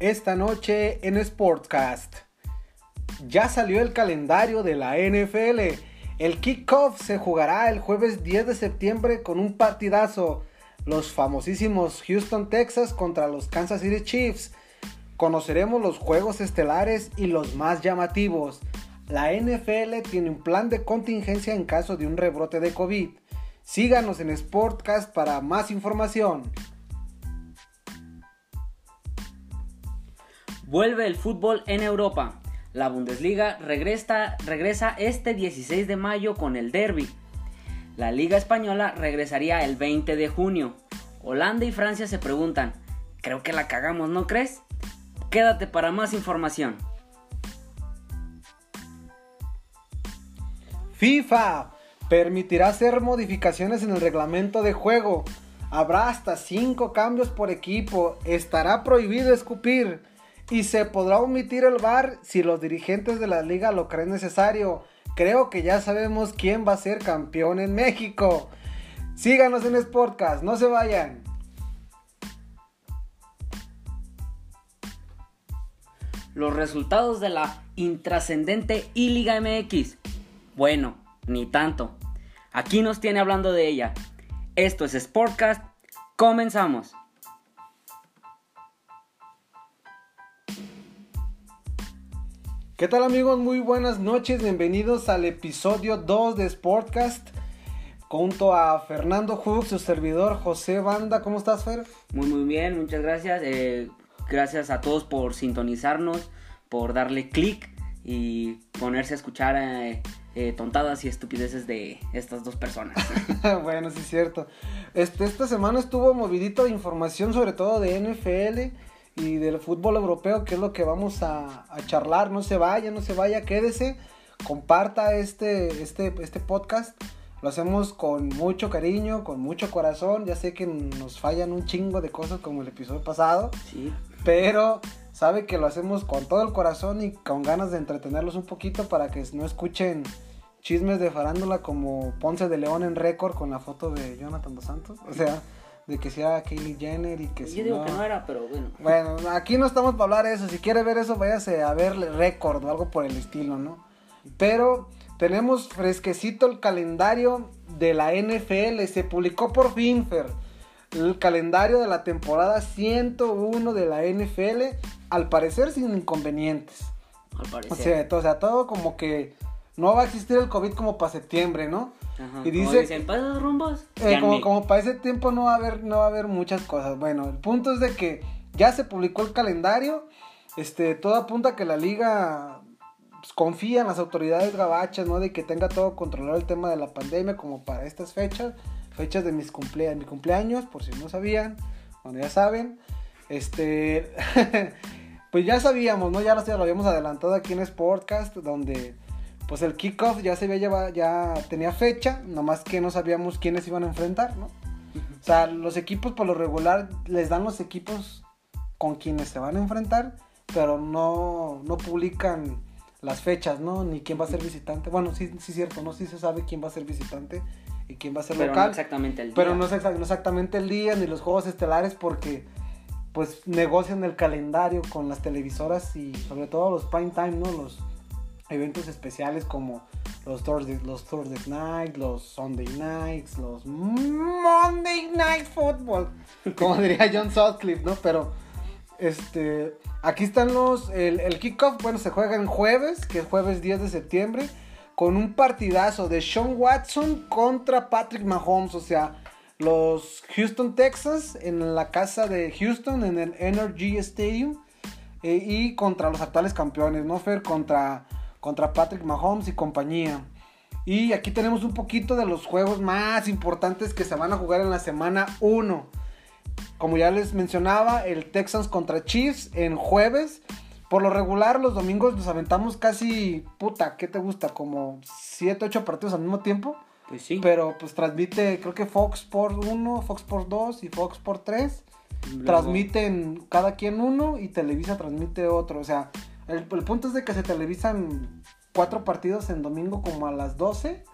esta noche en Sportcast. Ya salió el calendario de la NFL. El kickoff se jugará el jueves 10 de septiembre con un partidazo. Los famosísimos Houston, Texas contra los Kansas City Chiefs. Conoceremos los juegos estelares y los más llamativos. La NFL tiene un plan de contingencia en caso de un rebrote de COVID. Síganos en Sportcast para más información. Vuelve el fútbol en Europa. La Bundesliga regresa, este 16 de mayo con el Derby. La Liga Española regresaría el 20 de junio. Holanda y Francia se preguntan, creo que la cagamos, ¿no crees? Quédate para más información. FIFA permitirá hacer modificaciones en el reglamento de juego. Habrá hasta 5 cambios por equipo. Estará prohibido escupir. Y se podrá omitir el VAR si los dirigentes de la liga lo creen necesario. Creo que ya sabemos quién va a ser campeón en México. Síganos en Sportcast, no se vayan. Los resultados de la intrascendente I Liga MX. Bueno, ni tanto. Aquí nos tiene hablando de ella. Esto es Sportcast. Comenzamos. ¿Qué tal amigos? Muy buenas noches. Bienvenidos al episodio 2 de Sportcast. Junto a Fernando Hug, su servidor José Banda. ¿Cómo estás, Fer? Muy, muy bien. Muchas gracias. Eh, gracias a todos por sintonizarnos, por darle clic y ponerse a escuchar eh, eh, tontadas y estupideces de estas dos personas. bueno, sí es cierto. Este, esta semana estuvo movidito de información, sobre todo de NFL y del fútbol europeo, que es lo que vamos a, a, charlar. No se vaya, no se vaya, quédese, comparta este, este, este podcast. Lo hacemos con mucho cariño, con mucho corazón. Ya sé que nos fallan un chingo de cosas como el episodio pasado. Sí. Pero sabe que lo hacemos con todo el corazón y con ganas de entretenerlos un poquito para que no escuchen chismes de farándula como Ponce de León en récord con la foto de Jonathan Dos Santos. O sea, de que sea Kylie Jenner y que Yo digo no... que no era, pero bueno. Bueno, aquí no estamos para hablar de eso. Si quiere ver eso, váyase a ver récord o algo por el estilo, ¿no? Pero tenemos fresquecito el calendario de la NFL. Se publicó por fin, Fer. El calendario de la temporada 101 de la NFL. Al parecer sin inconvenientes. Al parecer. O sea, todo, o sea, todo como que no va a existir el COVID como para septiembre, ¿no? Ajá, y como dice dicen, "¿Para esos rumbos? eh, como, ni". como para ese tiempo no va a haber no va a haber muchas cosas. Bueno, el punto es de que ya se publicó el calendario. Este, todo apunta a que la liga pues, confía en las autoridades gabachas, ¿no? De que tenga todo controlado el tema de la pandemia como para estas fechas, fechas de mis cumplea- mi cumpleaños, por si no sabían, bueno, ya saben. Este, pues ya sabíamos, ¿no? Ya lo, ya lo habíamos adelantado aquí en Sportcast, donde pues el kickoff ya se había llevado, ya tenía fecha, nomás que no sabíamos quiénes iban a enfrentar, ¿no? O sea, los equipos por lo regular les dan los equipos con quienes se van a enfrentar, pero no, no publican las fechas, ¿no? Ni quién va a ser visitante. Bueno, sí, sí es cierto, ¿no? Sí se sabe quién va a ser visitante y quién va a ser Pero no local. exactamente el día. pero no es exa- no exactamente el día ni los juegos estelares porque pues negocian el calendario con las televisoras y sobre todo los prime time, ¿no? Los eventos especiales como los Thursday, los Thursday Night, los Sunday Nights, los Monday Night Football, como diría John Sutcliffe, ¿no? Pero este, aquí están los, el, el kickoff, bueno, se juega en jueves, que es jueves 10 de septiembre, con un partidazo de Sean Watson contra Patrick Mahomes, o sea, los Houston Texas en la casa de Houston, en el Energy Stadium, eh, y contra los actuales campeones, ¿no? Contra, contra Patrick Mahomes y compañía. Y aquí tenemos un poquito de los juegos más importantes que se van a jugar en la semana 1. Como ya les mencionaba, el Texans contra Chiefs en jueves. Por lo regular, los domingos nos aventamos casi, puta, ¿qué te gusta? Como 7, 8 partidos al mismo tiempo. Pues sí. Pero pues transmite, creo que Fox Sports 1, Fox Sports 2 y Fox Sports 3. Luego- Transmiten cada quien uno y Televisa transmite otro. O sea, el, punto es de que se televisan cuatro partidos en domingo como a las 12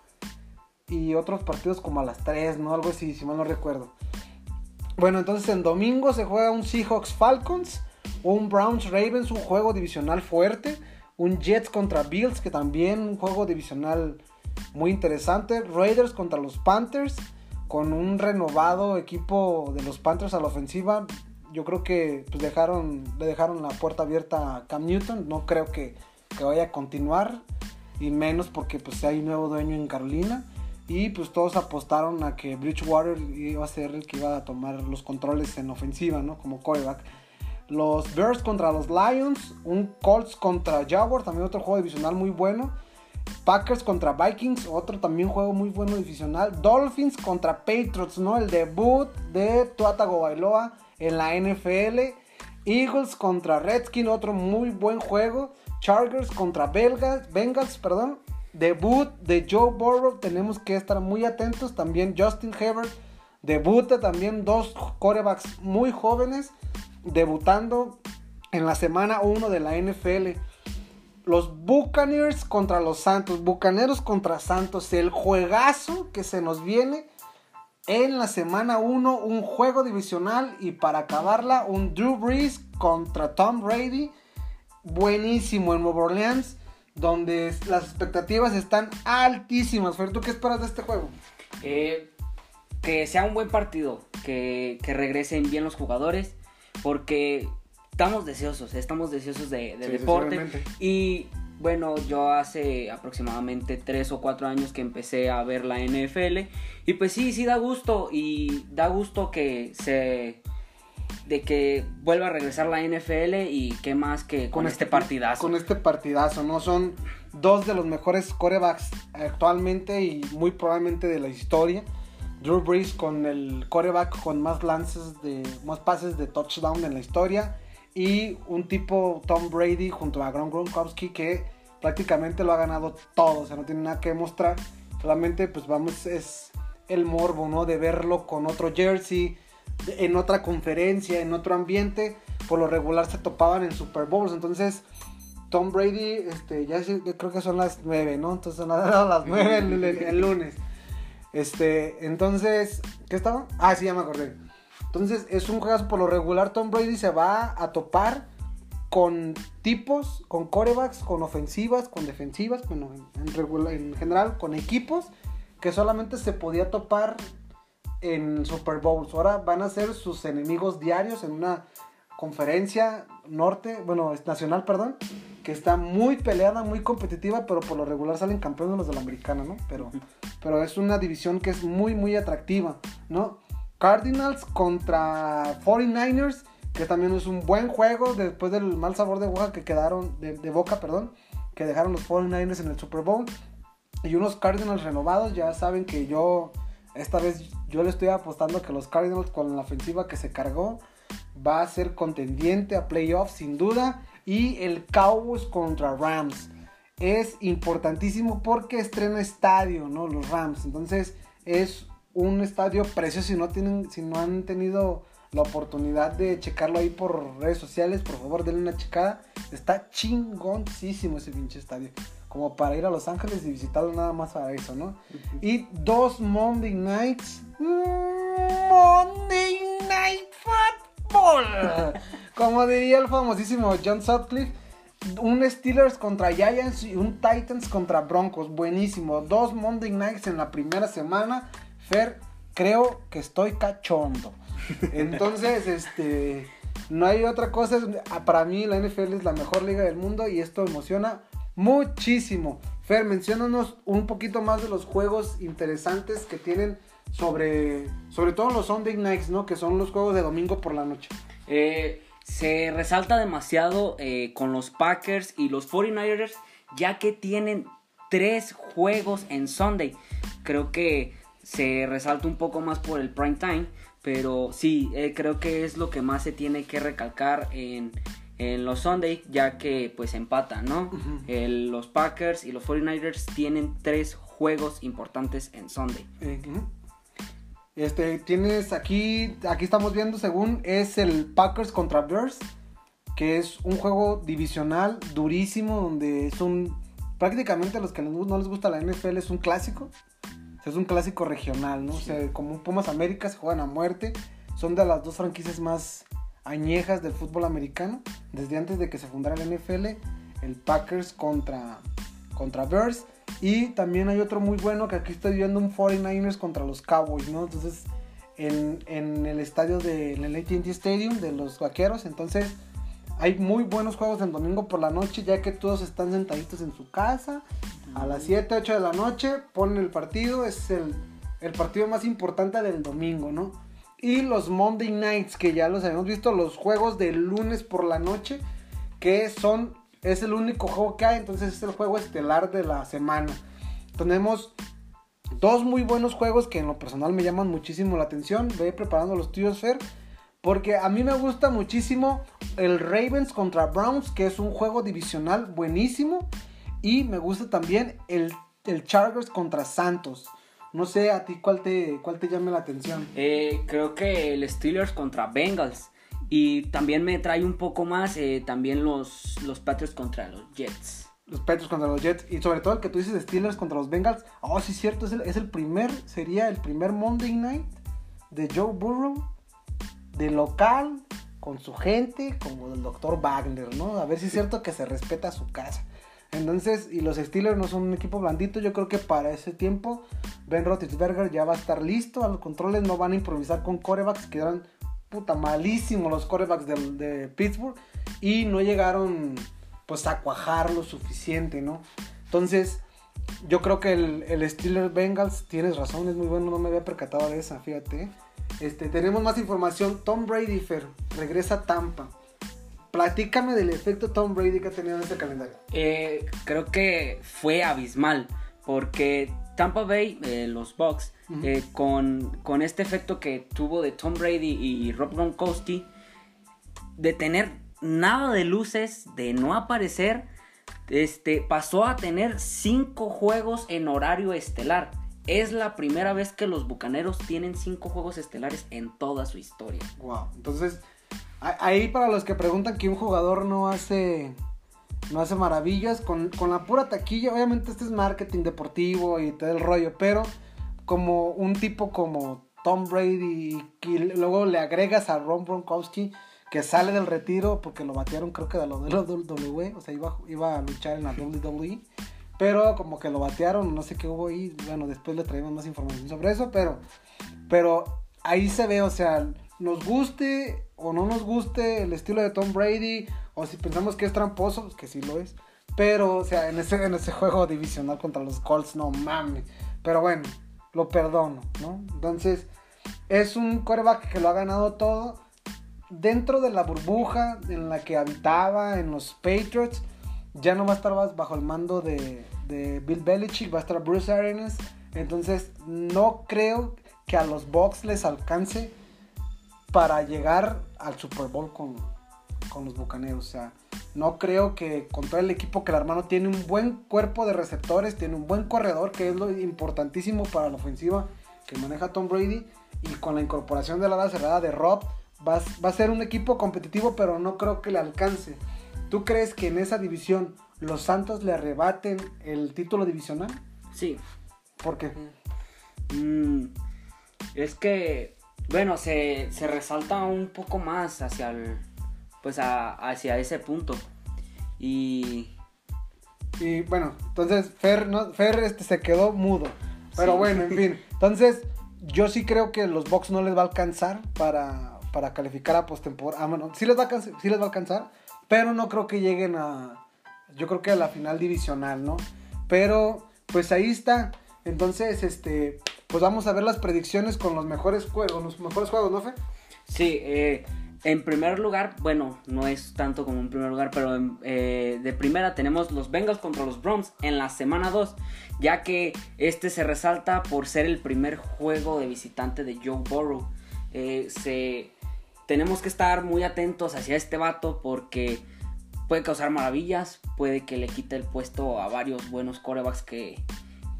y otros partidos como a las 3, ¿no? Algo así, si mal no recuerdo. Bueno, entonces en domingo se juega un Seahawks Falcons, un Browns Ravens, un juego divisional fuerte, un Jets contra Bills, que también un juego divisional muy interesante, Raiders contra los Panthers, con un renovado equipo de los Panthers a la ofensiva. Yo creo que pues, dejaron, le dejaron la puerta abierta a Cam Newton, no creo que, que vaya a continuar, y menos porque pues hay nuevo dueño en Carolina. Y pues todos apostaron a que Bridgewater iba a ser el que iba a tomar los controles en ofensiva, ¿no? Como quarterback. Los Bears contra los Lions, un Colts contra Jaguars, también otro juego divisional muy bueno. Packers contra Vikings, otro también juego muy bueno divisional. Dolphins contra Patriots, ¿no? El debut de Tuatago Bailoa en la NFL. Eagles contra Redskins, otro muy buen juego. Chargers contra Bengals, perdón. Debut de Joe Burrow, tenemos que estar muy atentos. También Justin Herbert debuta también dos corebacks muy jóvenes debutando en la semana 1 de la NFL. Los Buccaneers contra los Santos, Bucaneros contra Santos, el juegazo que se nos viene en la semana 1, un juego divisional y para acabarla un Drew Brees contra Tom Brady, buenísimo en Nueva Orleans, donde las expectativas están altísimas. Fer, ¿tú qué esperas de este juego? Eh, que sea un buen partido, que, que regresen bien los jugadores porque estamos deseosos, estamos deseosos de, deporte. Y bueno, yo hace aproximadamente 3 o 4 años que empecé a ver la NFL. Y pues sí, sí da gusto. Y da gusto que se. de que vuelva a regresar la NFL. Y qué más que con, este, este, partidazo. Con este partidazo, ¿no? Son dos de los mejores corebacks actualmente y muy probablemente de la historia. Drew Brees con el coreback con más lances de más pases de touchdown en la historia y un tipo Tom Brady junto a Gronk Gronkowski que prácticamente lo ha ganado todo, o sea, no tiene nada que mostrar, solamente pues vamos es el morbo, ¿no? De verlo con otro jersey, en otra conferencia, en otro ambiente, por lo regular se topaban en Super Bowls, entonces Tom Brady, este, ya creo que son las 9, ¿no? Entonces son las 9 el lunes. Este, entonces, ¿qué estaba? Ah, sí, ya me acordé. Entonces, es un juego por lo regular. Tom Brady se va a topar con tipos, con corebacks, con ofensivas, con defensivas, bueno, en, en general, con equipos que solamente se podía topar en Super Bowls. Ahora van a ser sus enemigos diarios en una conferencia norte, bueno, nacional, perdón, que está muy peleada, muy competitiva, pero por lo regular salen campeones los de la americana, ¿no? Pero, pero es una división que es muy, muy atractiva, ¿no? Cardinals contra 49ers, que también es un buen juego después del mal sabor de boca que quedaron, de, boca, perdón, que dejaron los 49ers en el Super Bowl. Y unos Cardinals renovados, ya saben que yo, esta vez yo le estoy apostando que los Cardinals con la ofensiva que se cargó, va a ser contendiente a playoffs sin duda y el Cowboys contra Rams. Es importantísimo porque estrena estadio, ¿no? Los Rams. Entonces es un estadio precioso. Si no, tienen, si no han tenido la oportunidad de checarlo ahí por redes sociales, por favor denle una checada. Está chingoncísimo ese pinche estadio. Como para ir a Los Ángeles y visitarlo nada más a eso, ¿no? Y dos Monday Nights. Monday Night Football. Como diría el famosísimo John Sutcliffe, un Steelers contra Giants y un Titans contra Broncos. Buenísimo. Dos Monday Nights en la primera semana. Fer, creo que estoy cachondo. Entonces, este. No hay otra cosa. Para mí, la NFL es la mejor liga del mundo y esto emociona muchísimo. Fer, menciónanos un poquito más de los juegos interesantes que tienen sobre, sobre todo los Sunday Nights, ¿no? Que son los juegos de domingo por la noche. Eh, se resalta demasiado eh, con los Packers y los 49ers, ya que tienen tres juegos en Sunday. Creo que se resalta un poco más por el prime time, pero sí, eh, creo que es lo que más se tiene que recalcar en, los Sunday, ya que pues empatan, ¿no? los Packers y los 49ers tienen tres juegos importantes en Sunday. Este, tienes aquí, aquí estamos viendo según es el Packers contra Bears, que es un juego divisional durísimo, donde es un, prácticamente a los que no les gusta la NFL es un clásico, es un clásico regional, ¿no? O sea, como Pumas América se juegan a muerte, son de las dos franquicias más añejas del fútbol americano, desde antes de que se fundara el NFL, el Packers contra, contra Bears. Y también hay otro muy bueno que aquí estoy viendo un 49ers contra los Cowboys, ¿no? Entonces, en, en el estadio del de, ATT Stadium de los Vaqueros. Entonces, hay muy buenos juegos el domingo por la noche, ya que todos están sentaditos en su casa. A las 7, 8 de la noche ponen el partido. Es el, el partido más importante del domingo, ¿no? Y los Monday Nights, que ya los habíamos visto, los juegos del lunes por la noche, que son, es el único juego que hay, entonces es el juego estelar de la semana. Tenemos dos muy buenos juegos que en lo personal me llaman muchísimo la atención. Voy preparando los tuyos, Fer. Porque a mí me gusta muchísimo el Ravens contra Browns, que es un juego divisional buenísimo. Y me gusta también el, el Chargers contra Santos. No sé a ti cuál te, cuál te llame la atención. Eh, creo que el Steelers contra Bengals. Y también me trae un poco más eh, también los, los Patriots contra los Jets. Los Patriots contra los Jets. Y sobre todo el que tú dices Steelers contra los Bengals. Oh, sí, cierto. Es el, es el primer, sería el primer Monday Night de Joe Burrow. De local, con su gente, como el doctor Wagner, ¿no? A ver si es cierto que se respeta su casa. Entonces, y los Steelers no son un equipo blandito. Yo creo que para ese tiempo Ben Roethlisberger ya va a estar listo. A los controles no van a improvisar con corebacks que eran puta malísimos los corebacks de, Pittsburgh. Y no llegaron pues a cuajar lo suficiente, ¿no? Entonces, yo creo que el, el Steelers Bengals, tienes razón, es muy bueno, no me había percatado de esa, fíjate. Este, tenemos más información. Tom Brady regresa a Tampa. Platícame del efecto Tom Brady que ha tenido en este calendario. Eh, creo que fue abismal, porque Tampa Bay, eh, los Bucks, eh, con, con, este efecto que tuvo de Tom Brady y Rob Gronkowski, de tener nada de luces, de no aparecer, este, pasó a tener cinco juegos en horario estelar. Es la primera vez que los Bucaneros tienen cinco juegos estelares en toda su historia. Wow, entonces Ahí para los que preguntan que un jugador no hace no hace maravillas con, la pura taquilla, obviamente este es marketing deportivo y todo el rollo, pero como un tipo como Tom Brady y luego le agregas a Ron Bronkowski que sale del retiro porque lo batearon creo que de lo de la WWE, o sea, iba, iba a luchar en la WWE, pero como que lo batearon, no sé qué hubo ahí, bueno, después le traemos más información sobre eso, pero pero ahí se ve, o sea, nos guste o no nos guste el estilo de Tom Brady, o si pensamos que es tramposo, pues que sí lo es. Pero, o sea, en ese, en ese juego divisional contra los Colts, no mames. Pero bueno, lo perdono, ¿no? Entonces, es un quarterback que lo ha ganado todo. Dentro de la burbuja en la que habitaba en los Patriots, ya no va a estar bajo el mando de, de Bill Belichick, va a estar Bruce Arians. Entonces, no creo que a los Bucks les alcance para llegar al Super Bowl con, los Bucaneros. O sea, no creo que con todo el equipo que el hermano tiene un buen cuerpo de receptores, tiene un buen corredor, que es lo importantísimo para la ofensiva que maneja Tom Brady. Y con la incorporación de la ala cerrada de Rob, va, va a ser un equipo competitivo, pero no creo que le alcance. ¿Tú crees que en esa división los Santos le arrebaten el título divisional? Sí. ¿Por qué? Mm, es que bueno, se, resalta un poco más hacia el, pues hacia ese punto. Y... Y bueno, entonces Fer, ¿no? Fer este, se quedó mudo. Pero bueno, en fin. Entonces, yo sí creo que los Bucks no les va a alcanzar para, para calificar a postemporada. Ah, bueno, sí les, va a, sí les va a alcanzar, pero no creo que lleguen a... Yo creo que a la final divisional, ¿no? Pero, pues ahí está. Entonces, este, pues vamos a ver las predicciones con los mejores juegos, los mejores juegos, ¿no, Fe? Sí, eh, en primer lugar, bueno, no es tanto como en primer lugar, pero eh, de primera tenemos los Bengals contra los Browns en la semana 2, ya que este se resalta por ser el primer juego de visitante de Joe Burrow. Eh, se, tenemos que estar muy atentos hacia este vato porque puede causar maravillas, puede que le quite el puesto a varios buenos corebacks que,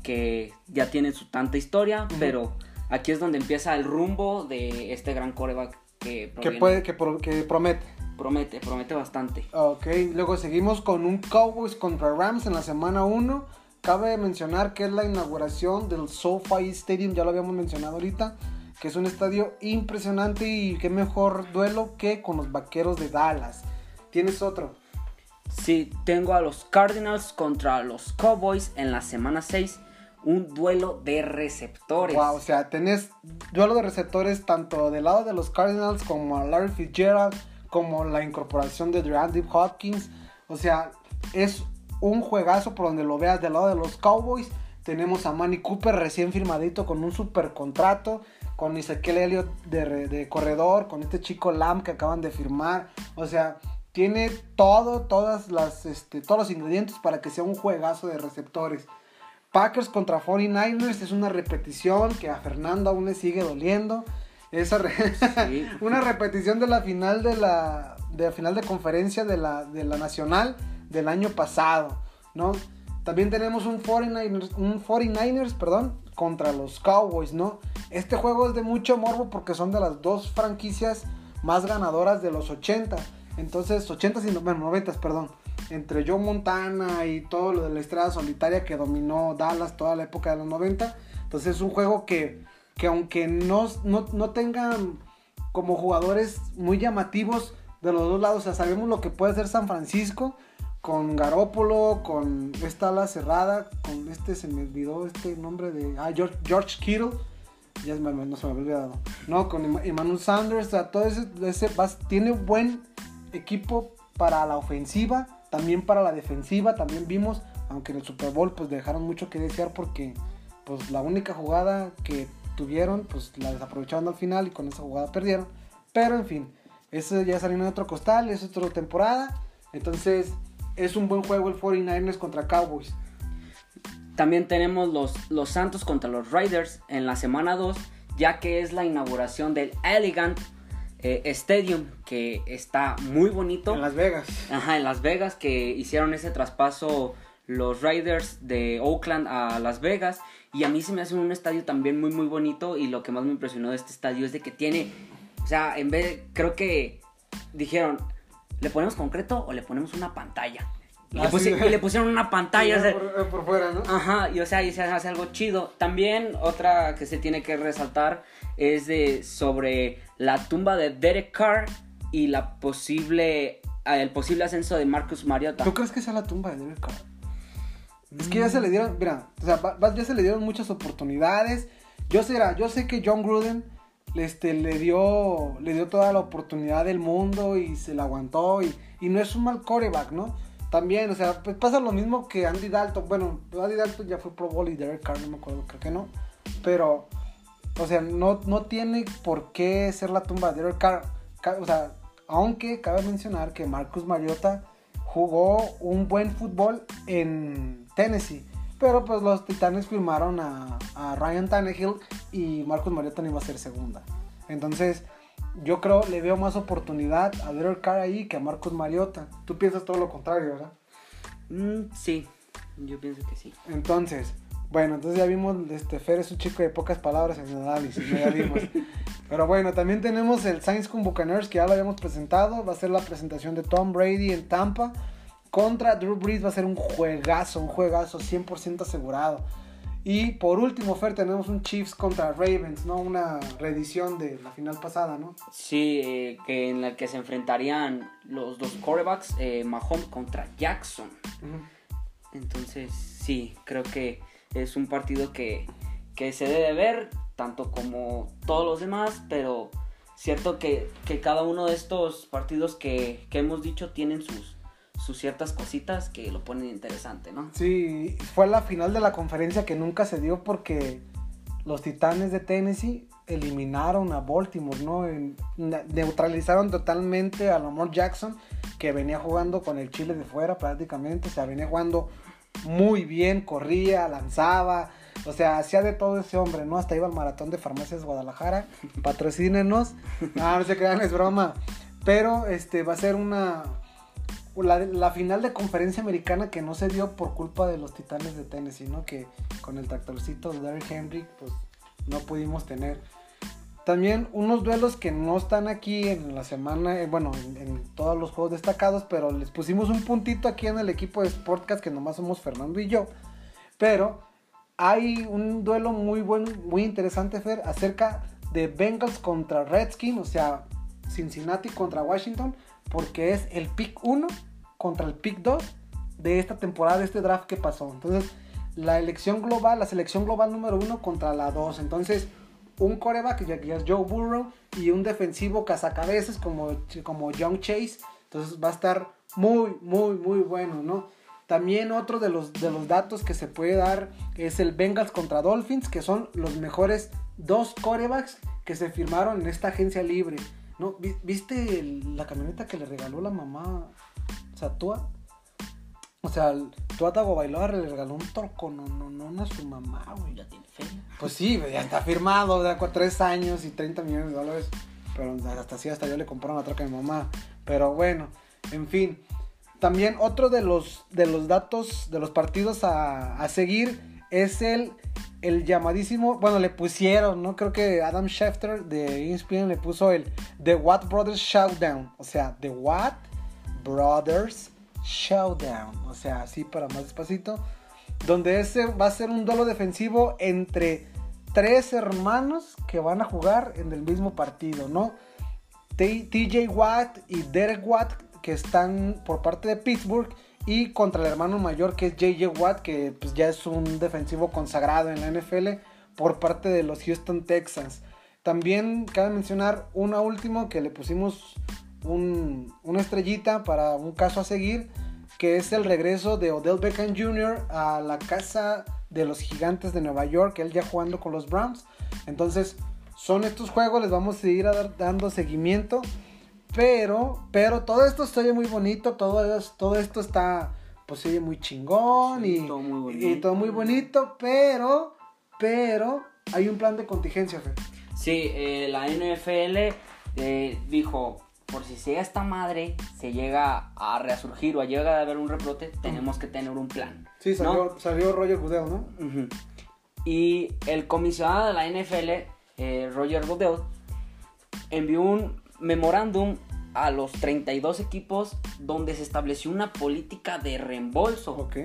que ya tienen su tanta historia, pero aquí es donde empieza el rumbo de este gran coreback que, que, puede, que, promete. Promete, promete bastante. Ok, luego seguimos con un Cowboys contra Rams en la semana 1. Cabe mencionar que es la inauguración del SoFi Stadium, ya lo habíamos mencionado ahorita. Que es un estadio impresionante y qué mejor duelo que con los Vaqueros de Dallas. ¿Tienes otro? Sí, tengo a los Cardinals contra los Cowboys en la semana 6. Un duelo de receptores. Wow, o sea, tenés duelo de receptores tanto del lado de los Cardinals como a Larry Fitzgerald, como la incorporación de Randy Hopkins. O sea, es un juegazo por donde lo veas del lado de los Cowboys. Tenemos a Manny Cooper recién firmadito con un super contrato. Con Ezequiel Elliott de, de corredor. Con este chico Lamb que acaban de firmar. O sea, tiene todo, todas las, este, todos los ingredientes para que sea un juegazo de receptores. Packers contra 49ers es una repetición que a Fernando aún le sigue doliendo. Esa una repetición de la final de la, de final de conferencia de la, de la nacional del año pasado, ¿no? También tenemos un 49ers, un 49ers perdón, contra los Cowboys, ¿no? Este juego es de mucho morbo porque son de las dos franquicias más ganadoras de los 80. Entonces, 80 y bueno, 90, perdón. Entre Joe Montana y todo lo de la estrada solitaria que dominó Dallas toda la época de los 90. Entonces es un juego que, que aunque no, no, tengan como jugadores muy llamativos de los dos lados, o sea, sabemos lo que puede ser San Francisco con Garópolo, con esta ala cerrada, con este se me olvidó este nombre de ah, George, George Kittle, ya no se me había olvidado, no, con Emmanuel Sanders, o sea, todo ese, ese tiene buen equipo para la ofensiva, también para la defensiva, también vimos, aunque en el Super Bowl pues dejaron mucho que desear porque pues la única jugada que tuvieron pues la desaprovecharon al final y con esa jugada perdieron, pero en fin, eso ya salió en otro costal, es otra temporada, entonces es un buen juego el 49ers contra Cowboys. También tenemos los, los Santos contra los Raiders en la semana 2, ya que es la inauguración del Elegant eh, Stadium, que está muy bonito. En Las Vegas. Ajá, en Las Vegas, que hicieron ese traspaso los Raiders de Oakland a Las Vegas. Y a mí se me hace un estadio también muy, muy bonito. Y lo que más me impresionó de este estadio es de que tiene, o sea, en vez, creo que dijeron, ¿le ponemos concreto o le ponemos una pantalla? Y, le, ah, pusieron una pantalla. por, fuera, ¿no? Ajá, y o sea, y se hace algo chido. También otra que se tiene que resaltar es de sobre la tumba de Derek Carr y la posible ah, el posible ascenso de Marcus Mariota. ¿Tú crees que sea la tumba de Derek Carr? Es que ya se le dieron, mira, o sea, ya se le dieron muchas oportunidades. Yo sé, yo sé que John Gruden este, le, dio, le dio toda la oportunidad del mundo y se la aguantó y, y no es un mal coreback, ¿no? También, o sea, pues pasa lo mismo que Andy Dalton. Bueno, Andy Dalton ya fue Pro Bowl y Derek Carr, no me acuerdo, creo que no. Pero, o sea, no, no tiene por qué ser la tumba de Derek Carr. O sea, aunque cabe mencionar que Marcus Mariota jugó un buen fútbol en Tennessee. Pero pues los Titanes firmaron a, a Ryan Tannehill y Marcus Mariota iba a ser segunda. Entonces, yo creo, le veo más oportunidad a Derek Carr ahí que a Marcos Mariota. Tú piensas todo lo contrario, ¿verdad? Mm, sí, yo pienso que sí. Entonces, bueno, entonces ya vimos, este Fer es un chico de pocas palabras en el análisis, ya vimos. Pero bueno, también tenemos el Saints con Buccaneers que ya lo habíamos presentado. Va a ser la presentación de Tom Brady en Tampa contra Drew Brees. Va a ser un juegazo, un juegazo 100% asegurado. Y por último, Fer, tenemos un Chiefs contra Ravens, ¿no? Una reedición de la final pasada, ¿no? Sí, eh, que en la que se enfrentarían los dos quarterbacks, eh, Mahomes contra Jackson. Entonces, sí, creo que es un partido que, que, se debe ver, tanto como todos los demás, pero cierto que, que cada uno de estos partidos que, que hemos dicho tienen sus, sus ciertas cositas que lo ponen interesante, ¿no? Sí, fue la final de la conferencia que nunca se dio porque los Titanes de Tennessee eliminaron a Baltimore, ¿no? neutralizaron totalmente a Lamar Jackson, que venía jugando con el Chile de fuera prácticamente, o sea, venía jugando muy bien, corría, lanzaba, o sea, hacía de todo ese hombre, ¿no? Hasta iba al maratón de farmacias Guadalajara, patrocínenos, no, no se crean, es broma, pero este va a ser una la, final de conferencia americana que no se dio por culpa de los titanes de Tennessee, ¿no? Que con el tractorcito de Derrick Henry, pues no pudimos tener. También unos duelos que no están aquí en la semana, eh, bueno, en, todos los juegos destacados, pero les pusimos un puntito aquí en el equipo de Sportcast que nomás somos Fernando y yo. Pero hay un duelo muy bueno, muy interesante, Fer, acerca de Bengals contra Redskins, o sea, Cincinnati contra Washington, porque es el pick 1 contra el pick 2 de esta temporada, de este draft que pasó. Entonces, la elección global, la selección global número 1 contra la 2. Entonces, un coreback, ya que es Joe Burrow, y un defensivo cazacabezas como, como Young Chase. Entonces, va a estar muy, muy, muy bueno, ¿no? También otro de los, de los datos que se puede dar es el Bengals contra Dolphins, que son los mejores dos corebacks que se firmaron en esta agencia libre. ¿No? ¿Viste la camioneta que le regaló la mamá? O sea, Tua. O sea, Tua Tagovailoa le regaló un torco, no, no, no, a su mamá, güey. Ya tiene fe. Pues sí, ya está firmado, de tres años y 30 millones de dólares. Pero hasta así, hasta yo le compraron la troca a mi mamá. Pero bueno, en fin. También otro de los, de los datos de los partidos a, a seguir es el, el llamadísimo, bueno, le pusieron, ¿no? Creo que Adam Schefter de ESPN le puso el The Watt Brothers Showdown. O sea, The Watt Brothers Showdown. O sea, así para más despacito. Donde ese va a ser un duelo defensivo entre tres hermanos que van a jugar en el mismo partido, ¿no? TJ Watt y Derek Watt que están por parte de Pittsburgh y contra el hermano mayor que es JJ Watt, que pues, ya es un defensivo consagrado en la NFL por parte de los Houston Texans. También cabe mencionar una última que le pusimos una estrellita para un caso a seguir, que es el regreso de Odell Beckham Jr. a la casa de los gigantes de Nueva York, él ya jugando con los Browns. Entonces, son estos juegos, les vamos a seguir dando seguimiento. Pero, pero todo esto se oye muy bonito, todo, todo esto está, pues se oye muy chingón y, todo muy bonito, pero, pero hay un plan de contingencia, Fer. Sí, eh, la NFL eh, dijo, por si se esta madre se llega a resurgir o a llegar a haber un rebrote, tenemos que tener un plan. Sí, salió, salió Roger Goodell, ¿no? Y el comisionado de la NFL, eh, Roger Goodell, envió un memorándum a los 32 equipos donde se estableció una política de reembolso. Ok.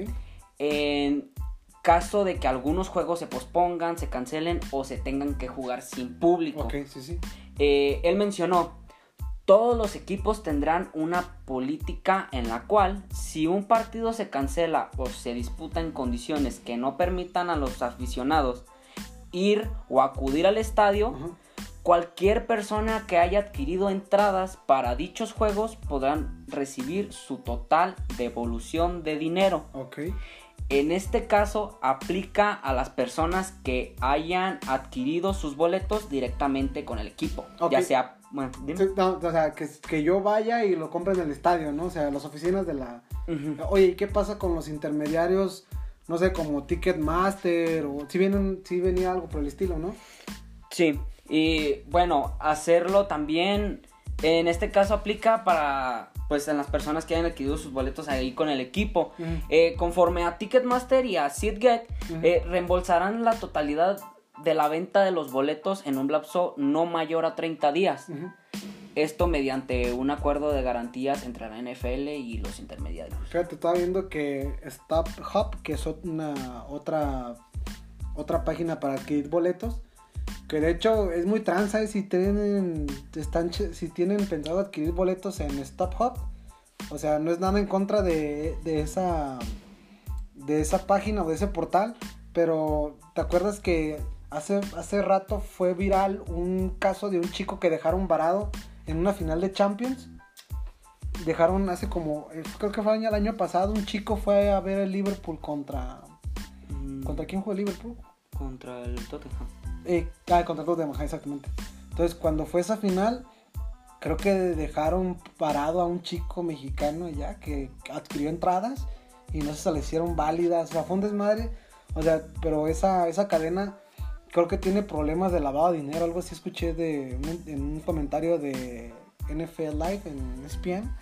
En caso de que algunos juegos se pospongan, se cancelen o se tengan que jugar sin público. Ok, sí, sí. Eh, él mencionó, todos los equipos tendrán una política en la cual si un partido se cancela o se disputa en condiciones que no permitan a los aficionados ir o acudir al estadio, Cualquier persona que haya adquirido entradas para dichos juegos podrán recibir su total devolución de dinero. En este caso aplica a las personas que hayan adquirido sus boletos directamente con el equipo. Ya sea, bueno, o sea, que, yo vaya y lo compre en el estadio, ¿no? O sea, las oficinas de la... Oye, ¿y qué pasa con los intermediarios? No sé, como Ticketmaster o si vienen, si venía algo por el estilo, ¿no? Sí, y bueno, hacerlo también, en este caso aplica para, pues, en las personas que hayan adquirido sus boletos ahí con el equipo. Eh, conforme a Ticketmaster y a SeatGet, eh, reembolsarán la totalidad de la venta de los boletos en un lapso no mayor a 30 días. Esto mediante un acuerdo de garantías entre la NFL y los intermediarios. Fíjate, estaba viendo que Stop Hub, que es una otra, otra página para adquirir boletos, que de hecho es muy transa si tienen, están, si tienen pensado adquirir boletos en Stop Hub. O sea, no es nada en contra de, de, esa, de esa página o de ese portal. Pero ¿te acuerdas que hace, hace rato fue viral un caso de un chico que dejaron varado en una final de Champions? Dejaron hace como, eh, creo que fue el año pasado, un chico fue a ver el Liverpool contra... Mm. ¿Contra quién fue el Liverpool? Contra el Tottenham. Eh, ah, contra Tottenham, exactamente. Entonces, cuando fue esa final, creo que dejaron parado a un chico mexicano ya que adquirió entradas y no se le hicieron válidas. O sea, fue un desmadre. O sea, pero esa, esa cadena creo que tiene problemas de lavado de dinero. Algo así escuché de, en un comentario de NFL Live en ESPN,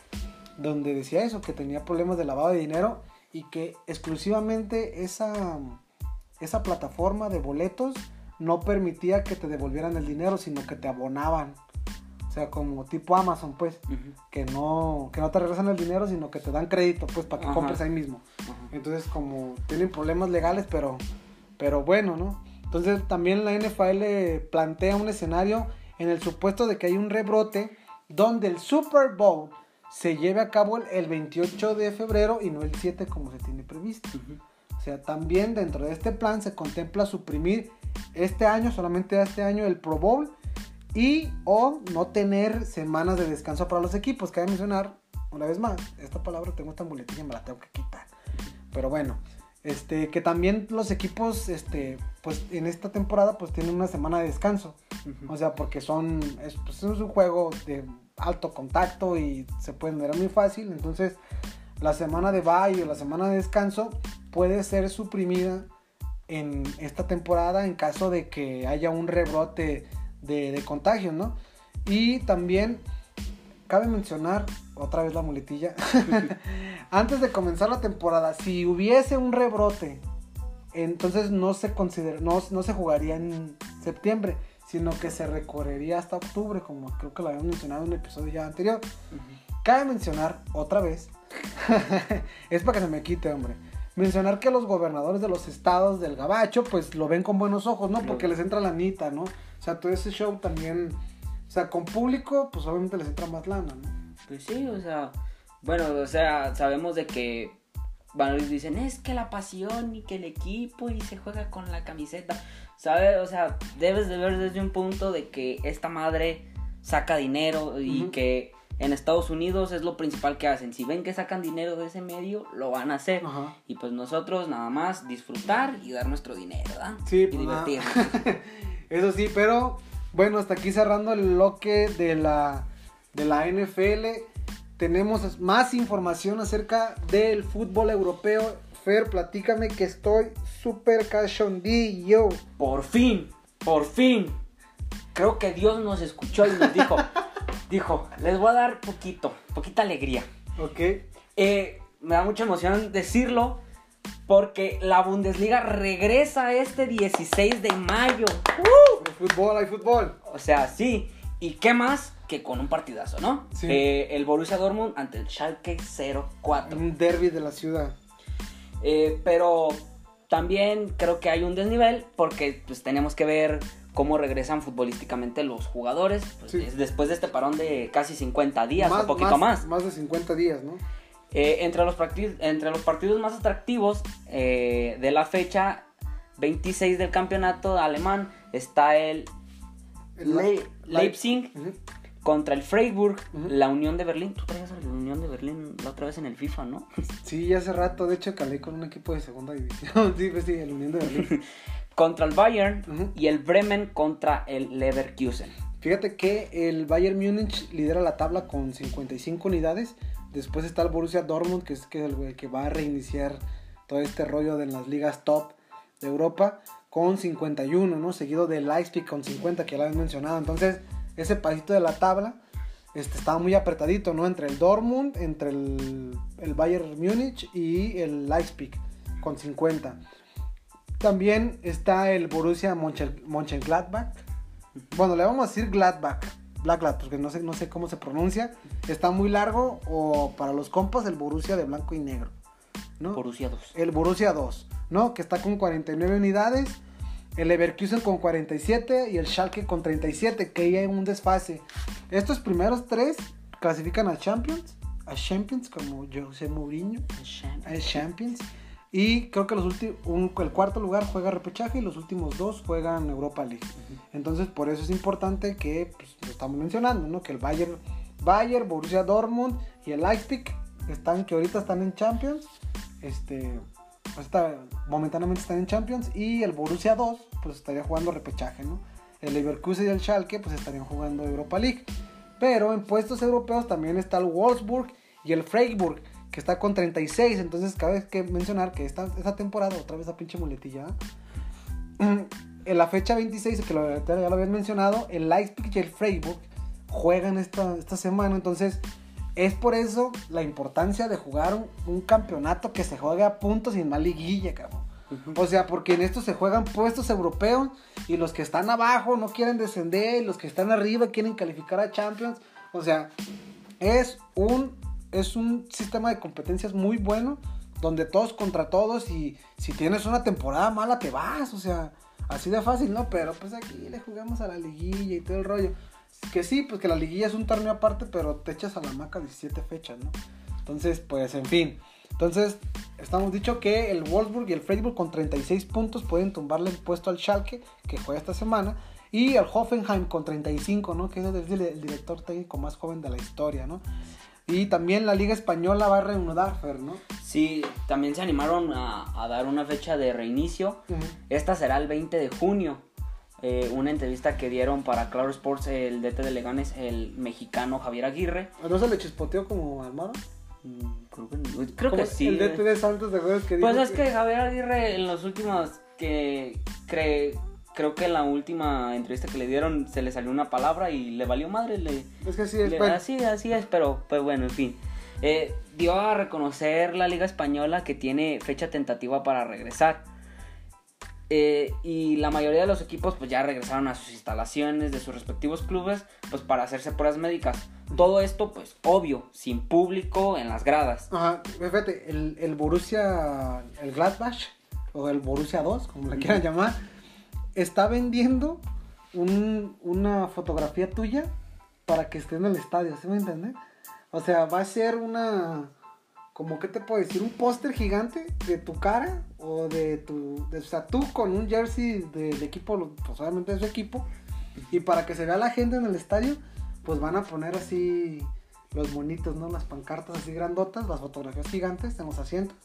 donde decía eso, que tenía problemas de lavado de dinero y que exclusivamente esa, esa plataforma de boletos no permitía que te devolvieran el dinero, sino que te abonaban. O sea, como tipo Amazon, pues, que no que no te regresan el dinero, sino que te dan crédito, pues, para que compres ahí mismo. Entonces, como tienen problemas legales, pero pero bueno, ¿no? Entonces también la NFL plantea un escenario en el supuesto de que hay un rebrote donde el Super Bowl se lleve a cabo el 28 de febrero y no el 7 como se tiene previsto. O sea, también dentro de este plan se contempla suprimir este año, solamente este año, el Pro Bowl y o no tener semanas de descanso para los equipos. Cabe mencionar, una vez más, esta palabra tengo esta muletilla, me la tengo que quitar. Pero bueno, este, que también los equipos, este, pues en esta temporada, pues tienen una semana de descanso. O sea, porque son, es, pues, es un juego de alto contacto y se pueden ver muy fácil. Entonces, la semana de bye o la semana de descanso puede ser suprimida en esta temporada en caso de que haya un rebrote de, de contagio, ¿no? Y también cabe mencionar, otra vez la muletilla, antes de comenzar la temporada, si hubiese un rebrote, entonces no se considera, no, no se jugaría en septiembre, sino que se recorrería hasta octubre, como creo que lo habíamos mencionado en un episodio ya anterior. Cabe mencionar otra vez, es para que se me quite, hombre. Mencionar que los gobernadores de los estados del Gabacho, pues lo ven con buenos ojos, ¿no? Porque les entra la nita, ¿no? O sea, todo ese show también, o sea, con público, pues obviamente les entra más lana, ¿no? Pues sí, o sea, bueno, o sea, sabemos de que bueno, dicen, es que la pasión y que el equipo y se juega con la camiseta, ¿sabes? O sea, debes de ver desde un punto de que esta madre saca dinero y que en Estados Unidos es lo principal que hacen. Si ven que sacan dinero de ese medio, lo van a hacer. Ajá. Y pues nosotros nada más disfrutar y dar nuestro dinero, ¿verdad? Sí, y pues, divertirnos. Eso sí, pero bueno, hasta aquí cerrando el bloque de la, de la NFL. Tenemos más información acerca del fútbol europeo. Fer, platícame que estoy súper cachondillo. por fin, por fin. Creo que Dios nos escuchó y nos dijo, dijo, les voy a dar poquito, poquita alegría. Ok. Eh, me da mucha emoción decirlo porque la Bundesliga regresa este 16 de mayo. Hay fútbol, hay fútbol. O sea, sí. ¿Y qué más que con un partidazo, no? Sí. Eh, el Borussia Dortmund ante el Schalke 04. Un derby de la ciudad. Eh, pero también creo que hay un desnivel porque pues tenemos que ver cómo regresan futbolísticamente los jugadores pues, Sí. es después de este parón de casi 50 días, un poquito más. Más de 50 días, ¿no? Eh, entre, los entre los partidos más atractivos eh, de la fecha 26 del campeonato alemán está el, El Le- Le- Leipzig contra el Freiburg, la Unión de Berlín. Tú traías a la Unión de Berlín la otra vez en el FIFA, ¿no? Sí, hace rato, de hecho, calé con un equipo de segunda división. sí, pues sí, el Unión de Berlín. contra el Bayern y el Bremen contra el Leverkusen. Fíjate que el Bayern Múnich lidera la tabla con 55 unidades. Después está el Borussia Dortmund, que es el que va a reiniciar todo este rollo de las ligas top de Europa, con 51, ¿no? Seguido del Leipzig con 50, que ya lo habían mencionado. Entonces, ese pasito de la tabla este, estaba muy apretadito, ¿no? Entre el Dortmund, entre el, el Bayern Múnich y el Leipzig, con 50. También está el Borussia Mönchen- Mönchengladbach. Bueno, le vamos a decir Gladbach. Blacklat, porque no sé, no sé cómo se pronuncia. Está muy largo. O para los compas, el Borussia de blanco y negro. ¿no? Borussia 2. El Borussia 2, ¿no? Que está con 49 unidades. El Leverkusen con 47 y el Schalke con 37, que hay un desfase. Estos primeros tres clasifican a Champions, a Champions como José Mourinho, a Champions. Y creo que los últimos, el cuarto lugar juega repechaje y los últimos dos juegan Europa League. Entonces, por eso es importante que pues, lo estamos mencionando, ¿no? Que el Bayern, Bayern, Borussia Dortmund y el Leipzig están, que ahorita están en Champions, este, pues está, momentáneamente están en Champions y el Borussia 2, pues estaría jugando repechaje, ¿no? El Leverkusen y el Schalke, pues estarían jugando Europa League. Pero en puestos europeos también está el Wolfsburg y el Freiburg, que está con 36. Entonces, cabe que mencionar que esta, esta temporada, otra vez la pinche muletilla, en la fecha 26, que lo, ya lo habían mencionado, el Leipzig y el Freiburg juegan esta, esta semana. Entonces, es por eso la importancia de jugar un, un campeonato que se juegue a puntos sin más liguilla, cabrón. O sea, porque en esto se juegan puestos europeos y los que están abajo no quieren descender y los que están arriba quieren calificar a Champions. O sea, es un, es un sistema de competencias muy bueno donde todos contra todos y si tienes una temporada mala te vas. O sea, Así de fácil, ¿no? Pero pues aquí le jugamos a la liguilla y todo el rollo. Que sí, pues que la liguilla es un torneo aparte, pero te echas a la maca 17 fechas, ¿no? Entonces, pues en fin. Entonces, estamos dicho que el Wolfsburg y el Freiburg con 36 puntos pueden tumbarle el puesto al Schalke, que juega esta semana, y al Hoffenheim con 35, ¿no? Que es el, el director técnico más joven de la historia, ¿no? Y también la Liga Española va a reanudar, Fer, ¿no? Sí, también se animaron a, dar una fecha de reinicio. Esta será el 20 de junio. Eh, una entrevista que dieron para Claro Sports el DT de Leganes, el mexicano Javier Aguirre. ¿No se le chispoteó como Almada? Mm, creo que, sí. El DT de Santos de Juegos que Pues es que... Javier Aguirre en los últimos que cree creo que en la última entrevista que le dieron se le salió una palabra y le valió madre. Le, es que así es. Pues. Así, así es, pero pues bueno, en fin. Eh, dio a reconocer la Liga Española que tiene fecha tentativa para regresar. Eh, y la mayoría de los equipos pues ya regresaron a sus instalaciones de sus respectivos clubes pues para hacerse pruebas médicas. Todo esto pues obvio, sin público en las gradas. Ajá, fíjate, el, el Borussia, el Gladbach o el Borussia 2, como le quieran llamar, está vendiendo una fotografía tuya para que esté en el estadio, ¿sí me entiendes? O sea, va a ser una, como que te puedo decir, un póster gigante de tu cara o de tu, o sea, tú con un jersey del equipo, pues obviamente de su equipo, y para que se vea la gente en el estadio, pues van a poner así los bonitos, ¿no? Las pancartas así grandotas, las fotografías gigantes en los asientos,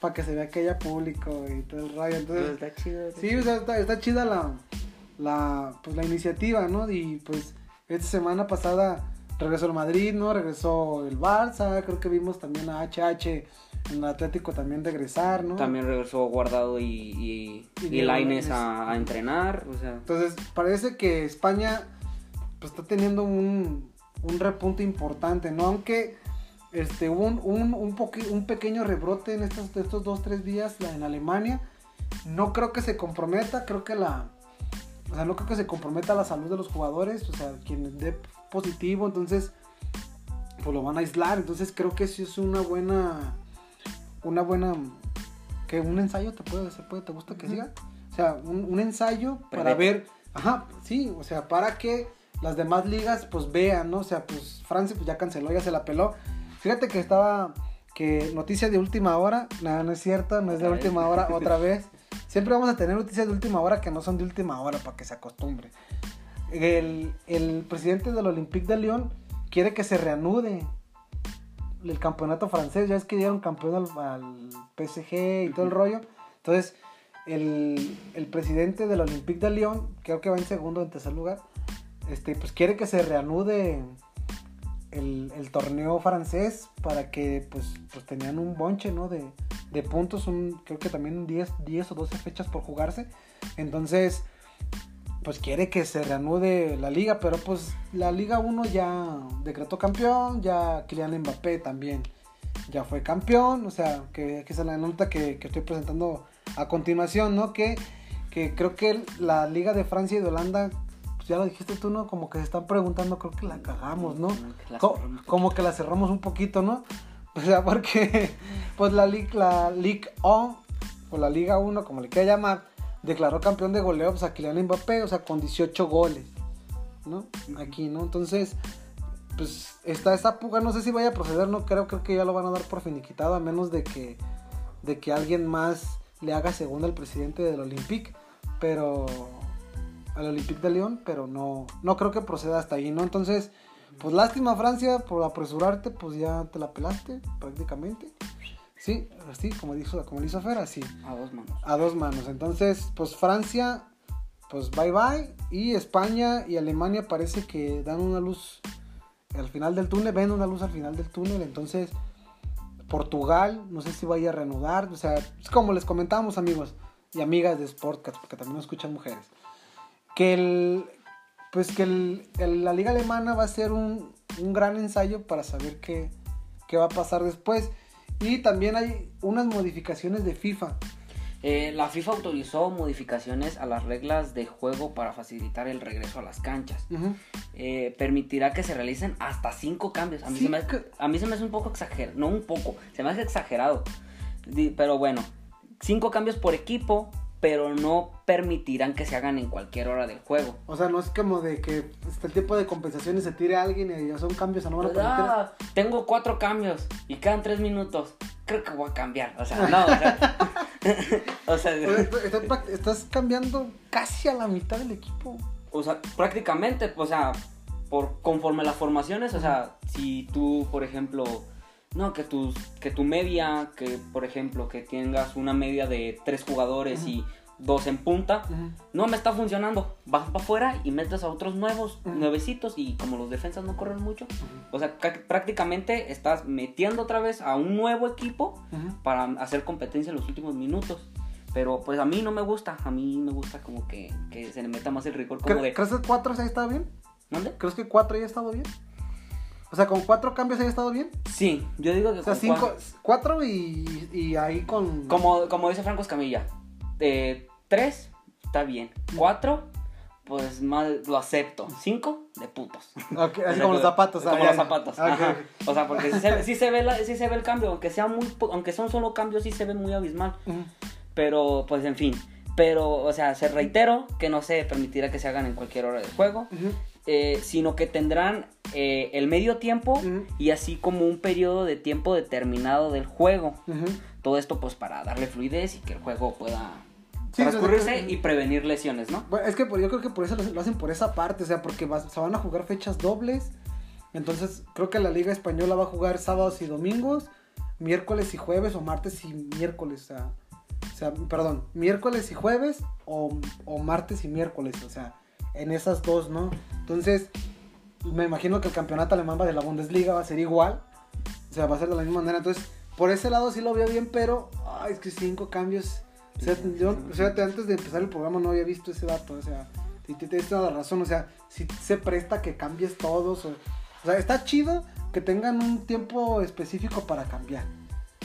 para que se vea que haya público y todo el rayo. Entonces, está chido. sí, está, está, chida la, la, pues, la iniciativa, ¿no? Y pues esta semana pasada regresó el Madrid, ¿no? Regresó el Barça, creo que vimos también a HH en el Atlético también regresar, ¿no? También regresó Guardado y, y, Laines a, a, entrenar, o sea. Entonces, parece que España pues está teniendo un un repunte importante, ¿no? Aunque este, hubo un, un, un, un pequeño rebrote en estos, estos dos, tres días en Alemania. No creo que se comprometa, creo que la... O sea, no creo que se comprometa la salud de los jugadores, o sea, quien dé positivo, entonces, pues lo van a aislar. Entonces creo que sí es una buena... Una buena... Que un ensayo te puede, se puede, te gusta que siga. O sea, un, un ensayo para ver... Ajá, sí, o sea, para que las demás ligas pues vean, ¿no? O sea, pues Francia pues ya canceló, ya se la peló. Fíjate que estaba, que noticia de última hora, nada, no es cierto, no es de última hora otra vez. Siempre vamos a tener noticias de última hora que no son de última hora para que se acostumbre. El, el presidente del Olympique de Lyon quiere que se reanude el campeonato francés. Ya es que dieron campeón al, PSG y todo el rollo. Entonces, el, el, presidente del Olympique de Lyon, creo que va en segundo o en tercer lugar, este, pues quiere que se reanude el, torneo francés para que pues, pues tenían un bonche, ¿no? De, puntos, un, creo que también 10, 10 o 12 fechas por jugarse. Entonces, pues quiere que se reanude la liga, pero pues la Liga 1 ya decretó campeón, ya Kylian Mbappé también ya fue campeón, o sea, que, que es la nota que, que, estoy presentando a continuación, ¿no? Que, que creo que la Liga de Francia y de Holanda pues ya lo dijiste tú, ¿no? Como que se están preguntando, creo que la cagamos, ¿no? como, que la cerramos un poquito, ¿no? O sea, porque pues la Ligue, la 1 o la Liga 1, como le quiera llamar, declaró campeón de goleo pues, a Kylian Mbappé, o sea, con 18 goles, ¿no? Aquí, ¿no? Entonces, pues está esta puga, no sé si vaya a proceder, no creo, creo que ya lo van a dar por finiquitado, a menos de que, de que alguien más le haga según el presidente del Olympique, pero al Olympique de Lyon, pero no, no creo que proceda hasta ahí, ¿no? Entonces, pues lástima Francia por apresurarte, pues ya te la pelaste prácticamente. Sí, así como dijo, como hizo Fer, así. A dos manos. A dos manos. Entonces, pues Francia, pues bye bye. Y España y Alemania parece que dan una luz al final del túnel, ven una luz al final del túnel. Entonces, Portugal, no sé si vaya a reanudar. O sea, es como les comentábamos, amigos y amigas de Sportcast, porque también nos escuchan mujeres que el pues que el, la liga alemana va a ser un, un gran ensayo para saber qué, qué, va a pasar después. Y también hay unas modificaciones de FIFA. Eh, la FIFA autorizó modificaciones a las reglas de juego para facilitar el regreso a las canchas. Eh, permitirá que se realicen hasta cinco cambios. A mí, se, me a mí se me hace un poco exagerado, no un poco, se me hace exagerado. Pero bueno, cinco cambios por equipo pero no permitirán que se hagan en cualquier hora del juego. O sea, no es como de que este, el tipo de compensaciones se tire a alguien y ya son cambios, no van a permitir. Ah, tengo cuatro cambios y quedan tres minutos. Creo que voy a cambiar. O sea, no, o sea. o sea, Estás- estás cambiando casi a la mitad del equipo. o sea, prácticamente, o sea, por conforme a las formaciones, o sea, si tú, por ejemplo, no, que tus, que tu media, que por ejemplo, que tengas una media de tres jugadores y dos en punta, no me está funcionando. Vas para afuera y metes a otros nuevos, nuevecitos, y como los defensas no corren mucho, o sea, ca- prácticamente estás metiendo otra vez a un nuevo equipo para hacer competencia en los últimos minutos. Pero pues a mí no me gusta, a mí me gusta como que, que se le meta más el rigor como ¿Cre- de... ¿Crees que cuatro se haya estado bien? ¿Dónde? ¿Crees que cuatro haya estado bien? O sea, con cuatro cambios haya estado bien. Sí, yo digo que O sea, con cinco, cuatro- cuatro y, y ahí con. como, como dice Franco Escamilla, de tres está bien, cuatro pues más lo acepto, cinco de putos. Ok, O así como los zapatos. Como ah, los zapatos. Ok, ajá. O sea, porque sí se, ve- sí se ve la- sí se ve el cambio, aunque sea muy aunque son solo cambios, sí se ve muy abismal. Ujú. Pero, pues en fin. Pero, o sea, se reitero que no se permitirá que se hagan en cualquier hora del juego. Ujú. Eh, sino que tendrán eh, el medio tiempo y así como un periodo de tiempo determinado del juego. Todo esto pues para darle fluidez y que el juego pueda Sí, transcurrirse que- y prevenir lesiones, ¿no? Bueno, es que por- yo creo que por eso lo, hacen por esa parte, o sea, porque se van a jugar fechas dobles. Entonces, creo que la Liga Española va a jugar sábados y domingos, miércoles y jueves, o martes y miércoles, o sea, o sea, perdón, miércoles y jueves, o, o martes y miércoles, o sea, en esas dos, ¿no? Entonces, me imagino que el campeonato alemán va de la Bundesliga va a ser igual, o sea, va a ser de la misma manera. Entonces, por ese lado sí lo veo bien, pero, ay, es que cinco cambios. O sea, yo, o sea, antes de empezar el programa no había visto ese dato, o sea, y te- tienes toda la razón, o sea, si se presta que cambies todos, o, o sea, está chido que tengan un tiempo específico para cambiar,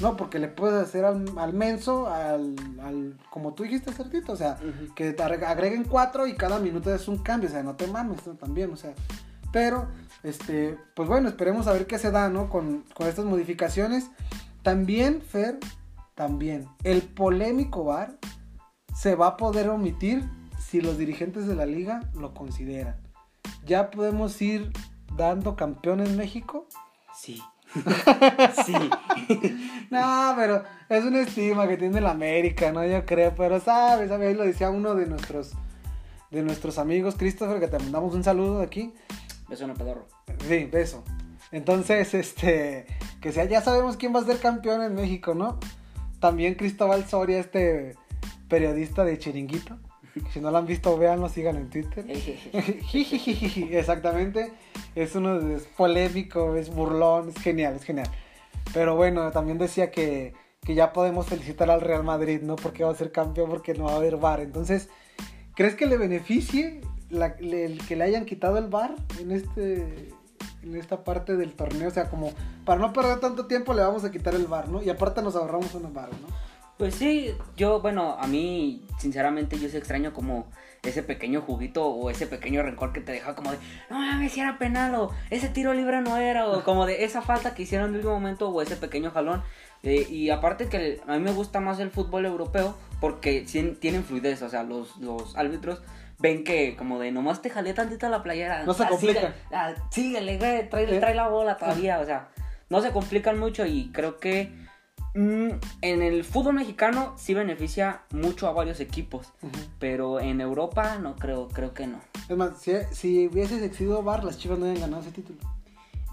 ¿no? Porque le puedes hacer al, al menso, al, al, como tú dijiste, Certito, o sea, que te agre- agreguen cuatro y cada minuto es un cambio, o sea, no te mames ¿no? también, o sea, pero, este, pues bueno, esperemos a ver qué se da, ¿no? Con, con estas modificaciones. También, Fer, también, el polémico VAR se va a poder omitir si los dirigentes de la liga lo consideran. Ya podemos ir dando campeón en México. Sí. Sí. No, pero es una estima que tiene la América, ¿no? Yo creo, pero sabes, ¿sabes? Lo decía uno de nuestros de nuestros amigos, Christopher, que te mandamos un saludo de aquí. Beso en el pedorro. Sí, beso. Entonces, este, que sea, ya sabemos quién va a ser campeón en México, ¿no? También Cristóbal Soria, este periodista de Chiringuito. Si no lo han visto, véanlo, síganlo en Twitter. Exactamente. Es uno de es polémico, es burlón, es genial, es genial. Pero bueno, también decía que, que ya podemos felicitar al Real Madrid, ¿no? Porque va a ser campeón, porque no va a haber VAR. Entonces, ¿crees que le beneficie la- le- el que le hayan quitado el VAR en este en esta parte del torneo? O sea, como para no perder tanto tiempo le vamos a quitar el VAR, ¿no? Y aparte nos ahorramos una VAR, ¿no? Pues sí, yo, bueno, a mí, sinceramente, yo sí extraño como ese pequeño juguito o ese pequeño rencor que te deja como de, no mames, si era penal o ese tiro libre no era, o como de esa falta que hicieron en el último momento o ese pequeño jalón. Eh, y aparte que a mí me gusta más el fútbol europeo porque tienen fluidez, o sea, los, los árbitros ven que como de nomás te jalé tantito la playera. No se ah, complican. sigue- ah, síguele, güey, trae, Eh. trae la bola todavía, o sea, no se complican mucho y creo que en el fútbol mexicano sí beneficia mucho a varios equipos, pero en Europa no creo, creo que no. Es más, si, si hubiese existido VAR, las chivas no habían ganado ese título.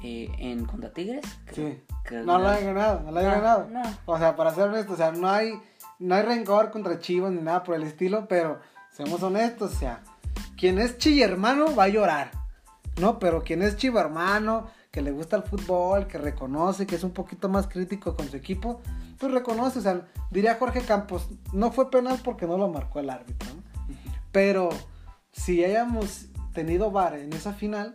Eh, en contra Tigres, creo, Sí. creo No que lo han ganado, no lo han No, ganado. no. O sea, para ser honesto, o sea, no hay, no hay rencor contra Chivas ni nada por el estilo, pero seamos honestos, o sea, quien es chi hermano va a llorar, ¿no? Pero quien es chivo hermano, que le gusta el fútbol, que reconoce, que es un poquito más crítico con su equipo, pues reconoce, o sea, diría Jorge Campos, no fue penal porque no lo marcó el árbitro, ¿no? Pero si hayamos tenido VAR en esa final,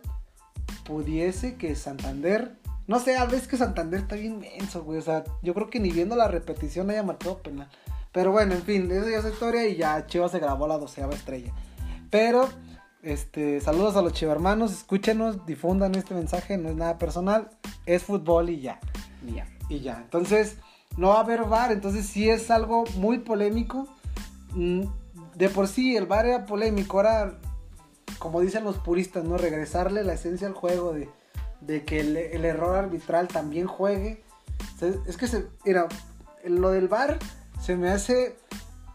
pudiese que Santander, no sé, a veces que Santander está bien menso, güey, o sea, yo creo que ni viendo la repetición haya marcado penal. Pero bueno, en fin, eso ya es historia y ya Chivas se grabó la doceava estrella. Pero, este, saludos a los chivermanos, escúchenos, difundan este mensaje, no es nada personal, es fútbol y ya. Y ya. Y ya, entonces no va a haber VAR, entonces sí es algo muy polémico. Mm, de por sí el VAR era polémico, ahora, como dicen los puristas, ¿no? Regresarle la esencia al juego de, de que el, el error arbitral también juegue. Es que se, mira, lo del VAR se me hace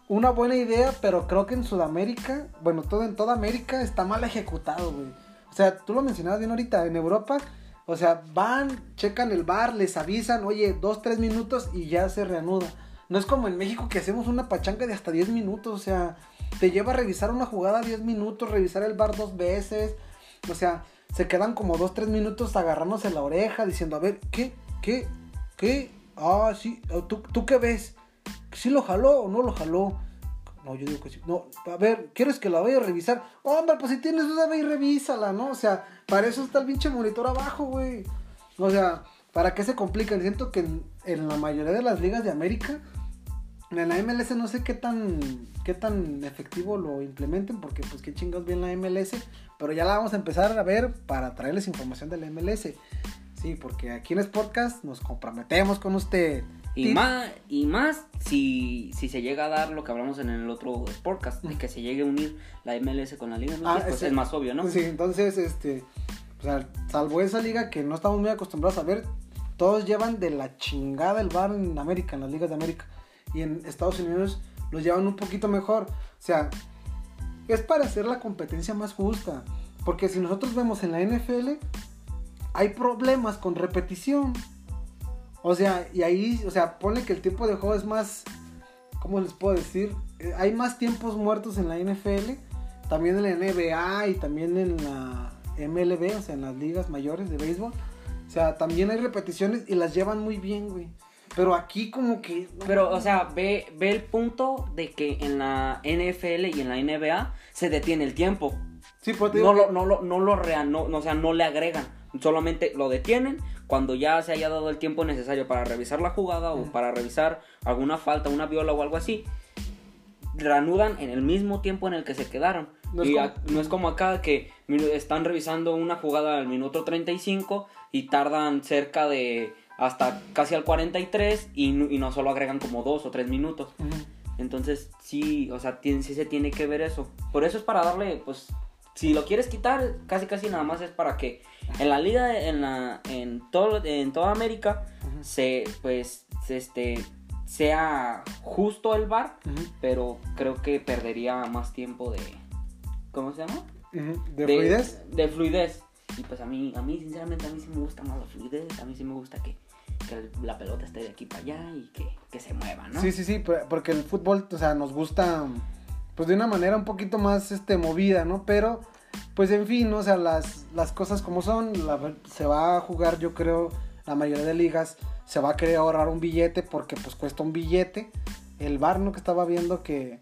una buena idea, pero creo que en Sudamérica, bueno, todo en toda América está mal ejecutado, güey. O sea, tú lo mencionabas bien ahorita, en Europa, o sea, van, checan el bar, les avisan, oye, dos, tres minutos y ya se reanuda. No es como en México que hacemos una pachanga de hasta 10 minutos, o sea, te lleva a revisar una jugada 10 minutos, revisar el bar dos veces, o sea, se quedan como dos, tres minutos agarrándose la oreja, diciendo, a ver, ¿qué? ¿Qué? ¿Qué? Ah, sí, ¿tú, tú qué ves? ¿Sí lo jaló o no lo jaló? No, yo digo que sí. No, a ver, ¿quieres que la vaya a revisar? Hombre, pues si tienes duda, ve y revísala, ¿no? O sea, para eso está el pinche monitor abajo, güey. O sea, ¿para qué se complican? Siento que en, en la mayoría de las ligas de América, en la MLS no sé qué tan, qué tan efectivo lo implementen, porque pues qué chingados bien la MLS, pero ya la vamos a empezar a ver para traerles información de la MLS. Sí, porque aquí en Sportcast nos comprometemos con usted. Y más, y más si, si se llega a dar lo que hablamos en el otro podcast, de que se llegue a unir la MLS con la Liga MX, Ah, pues es más obvio, ¿no? Sí, entonces, este, o sea, salvo esa liga que no estamos muy acostumbrados a ver, todos llevan de la chingada el bar en América, en las ligas de América. Y en Estados Unidos los llevan un poquito mejor. O sea, es para hacer la competencia más justa. Porque si nosotros vemos en la NFL, hay problemas con repetición. O sea, y ahí, o sea, pone que el tiempo de juego es más, ¿cómo les puedo decir? Eh, hay más tiempos muertos en la NFL, también en la NBA y también en la MLB, o sea, en las ligas mayores de béisbol. O sea, también hay repeticiones y las llevan muy bien, güey. Pero aquí como que... no, Pero, o sea, ve, ve el punto de que en la NFL y en la NBA se detiene el tiempo. Sí, digo No que- lo, no lo, no lo no, no, o sea, no le agregan. Solamente lo detienen cuando ya se haya dado el tiempo necesario para revisar la jugada o para revisar alguna falta, una viola o algo así. Reanudan en el mismo tiempo en el que se quedaron. No es como- a- no es como acá que están revisando una jugada al minuto 35 y tardan cerca de hasta casi al 43 y, no- y no solo agregan como dos o tres minutos. Entonces, sí, o sea, tiene- sí se tiene que ver eso. Por eso es para darle, pues, si lo quieres quitar, casi casi nada más es para que en la liga, en la, en todo, en toda América, se, pues, se, este, sea justo el bar, pero creo que perdería más tiempo de, ¿cómo se llama? Ujú. ¿De, fluidez? De fluidez. Y pues a mí, a mí, sinceramente, a mí sí me gusta más la fluidez. A mí sí me gusta que, que la pelota esté de aquí para allá y que, que se mueva, ¿no? Sí, sí, sí, porque el fútbol, o sea, nos gusta, pues de una manera un poquito más, este, movida, ¿no? Pero, pues en fin, ¿no? o sea, las, las cosas como son, se va a jugar, yo creo, la mayoría de ligas, se va a querer ahorrar un billete porque, pues, cuesta un billete. El bar, ¿no? Que estaba viendo que,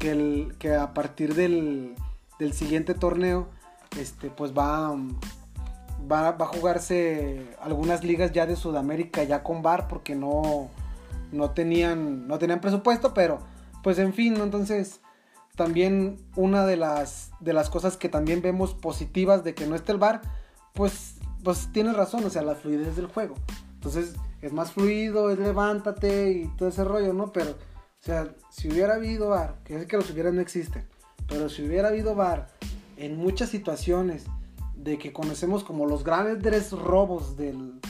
que, el, que a partir del, del siguiente torneo, este, pues va, va, va a jugarse algunas ligas ya de Sudamérica ya con bar porque no, no tenían, no tenían presupuesto, pero pues en fin, ¿no? entonces también una de las, de las cosas que también vemos positivas de que no esté el bar, pues, pues tienes razón, o sea, la fluidez del juego. Entonces es más fluido, es levántate y todo ese rollo, ¿no? Pero, o sea, si hubiera habido bar, que es que los hubiera no existen, pero si hubiera habido bar en muchas situaciones de que conocemos como los grandes robos del,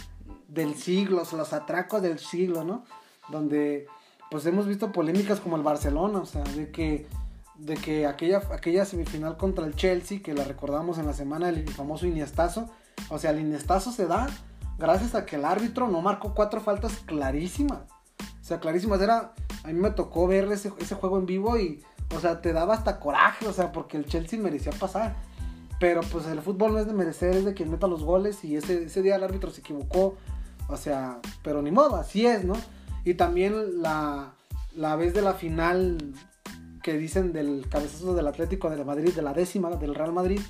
del siglo, los atracos del siglo, ¿no? Donde pues hemos visto polémicas como el Barcelona, o sea, de que, de que aquella, aquella semifinal contra el Chelsea, que la recordamos en la semana del famoso Iniestazo, o sea, el Iniestazo se da gracias a que el árbitro no marcó cuatro faltas clarísimas. O sea, clarísimas. Era, a mí me tocó ver ese, ese juego en vivo y, o sea, te daba hasta coraje, o sea, porque el Chelsea merecía pasar. Pero pues el fútbol no es de merecer, es de quien meta los goles y ese, ese día el árbitro se equivocó. O sea, pero ni modo, así es, ¿no? Y también la, la vez de la final que dicen del cabezazo del Atlético de Madrid, de la décima del Real Madrid,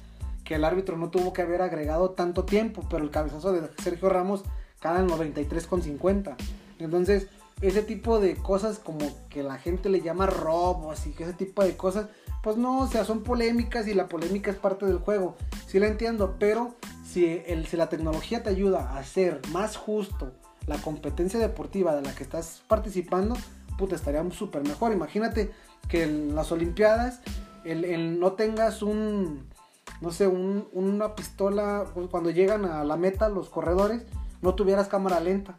que el árbitro no tuvo que haber agregado tanto tiempo, pero el cabezazo de Sergio Ramos cada en 93,50. Entonces, ese tipo de cosas como que la gente le llama robos y ese tipo de cosas, pues no, o sea, son polémicas y la polémica es parte del juego. Sí la entiendo, pero si, la tecnología te ayuda a hacer más justo la competencia deportiva de la que estás participando, puta, estaría súper mejor. Imagínate que en las Olimpiadas el, el no tengas un, no sé, un, una pistola, pues, cuando llegan a la meta los corredores, no tuvieras cámara lenta.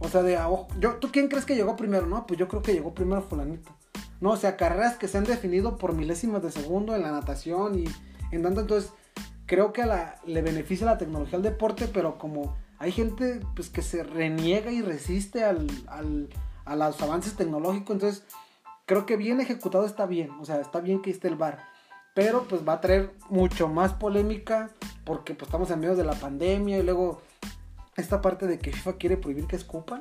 O sea, de, ojo- yo, ¿tú quién crees que llegó primero? No, pues yo creo que llegó primero fulanito. No, o sea, carreras que se han definido por milésimas de segundo en la natación y en tanto, entonces, creo que a la, le beneficia la tecnología al deporte, pero como hay gente pues que se reniega y resiste al, al- a los avances tecnológicos, entonces creo que bien ejecutado está bien, o sea, está bien que esté el bar, pero pues va a traer mucho más polémica porque pues estamos en medio de la pandemia y luego esta parte de que FIFA quiere prohibir que escupan.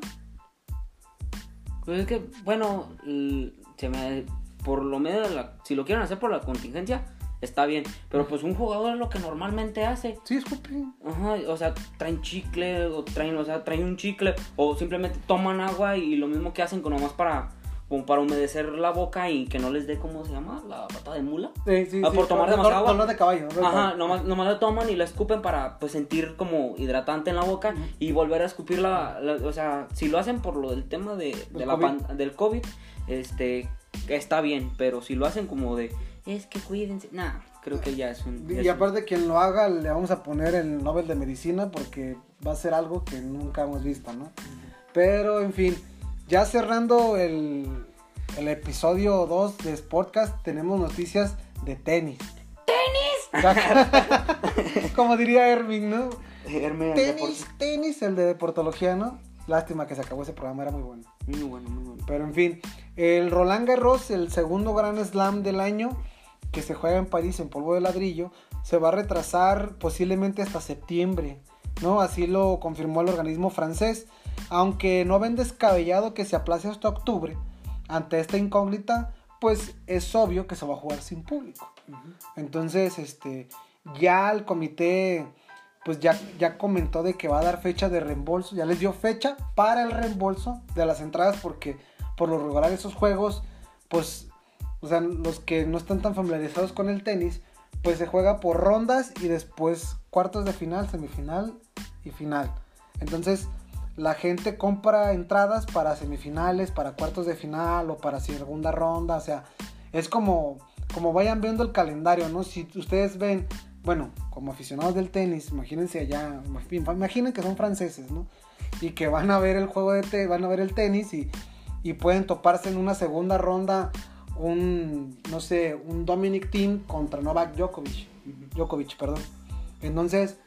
Pues es que, bueno, l- se me, por lo medio de la, si lo quieren hacer por la contingencia, está bien. Pero pues un jugador es lo que normalmente hace. Sí, escupen. Ajá, o sea, traen chicle, o traen, o sea, traen un chicle, o simplemente toman agua y lo mismo que hacen con nomás para, como para humedecer la boca y que no les dé, ¿cómo se llama? La pata de mula. Sí, sí, Ah, sí, por tomar dolor- demasiada agua. dolor de caballo. de Ajá, caballo. nomás, nomás la toman y la escupen para pues sentir como hidratante en la boca y volver a escupir la, la- o sea, si lo hacen por lo del tema de, de Del la COVID. pan- del COVID, este, está bien, pero si lo hacen como de, es que cuídense, nah, creo que ya es un... Y es un- aparte quien lo haga le vamos a poner el Nobel de Medicina porque va a ser algo que nunca hemos visto, ¿no? Pero en fin, ya cerrando el, el episodio 2 de Sportcast, tenemos noticias de tenis. ¡Tenis! Como diría Erving, ¿no? Tenis, tenis, el de deportología, ¿no? Lástima que se acabó ese programa, era muy bueno. Muy bueno, muy bueno. Pero en fin, el Roland Garros, el segundo Grand Slam del año, que se juega en París en polvo de ladrillo, se va a retrasar posiblemente hasta septiembre, ¿no? Así lo confirmó el organismo francés, aunque no ven descabellado que se aplace hasta octubre. Ante esta incógnita, pues es obvio que se va a jugar sin público. Entonces, este, ya el comité, pues ya, ya comentó de que va a dar fecha de reembolso, ya les dio fecha para el reembolso de las entradas porque por lo regular esos juegos, pues, o sea, los que no están tan familiarizados con el tenis, pues se juega por rondas y después cuartos de final, semifinal y final. Entonces, la gente compra entradas para semifinales, para cuartos de final o para segunda ronda, o sea, es como, como vayan viendo el calendario, ¿no? Si ustedes ven, bueno, como aficionados del tenis, imagínense allá, imaginen que son franceses, ¿no? Y que van a ver el juego de tenis, van a ver el tenis y, y pueden toparse en una segunda ronda un, no sé, un Dominic Thiem contra Novak Djokovic, Djokovic, perdón. Entonces,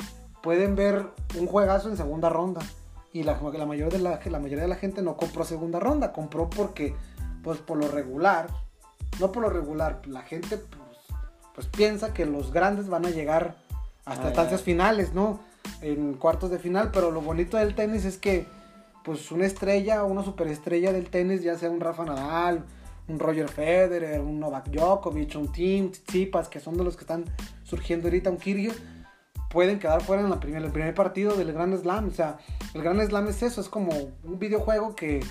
pueden ver un juegazo en segunda ronda. Y la, la, mayoría de la, la mayoría de la gente no compró segunda ronda, compró porque, pues por lo regular, no por lo regular, la gente pues, pues piensa que los grandes van a llegar hasta Ah, estancias ya. finales, ¿no? En cuartos de final, pero lo bonito del tenis es que, pues una estrella, una superestrella del tenis, ya sea un Rafa Nadal, un Roger Federer, un Novak Djokovic, un Tim Tsitsipas, que son de los que están surgiendo ahorita, un Kyrgios, pueden quedar fuera en la primer, el primer partido del Grand Slam. O sea, el Grand Slam es eso, es como un videojuego que,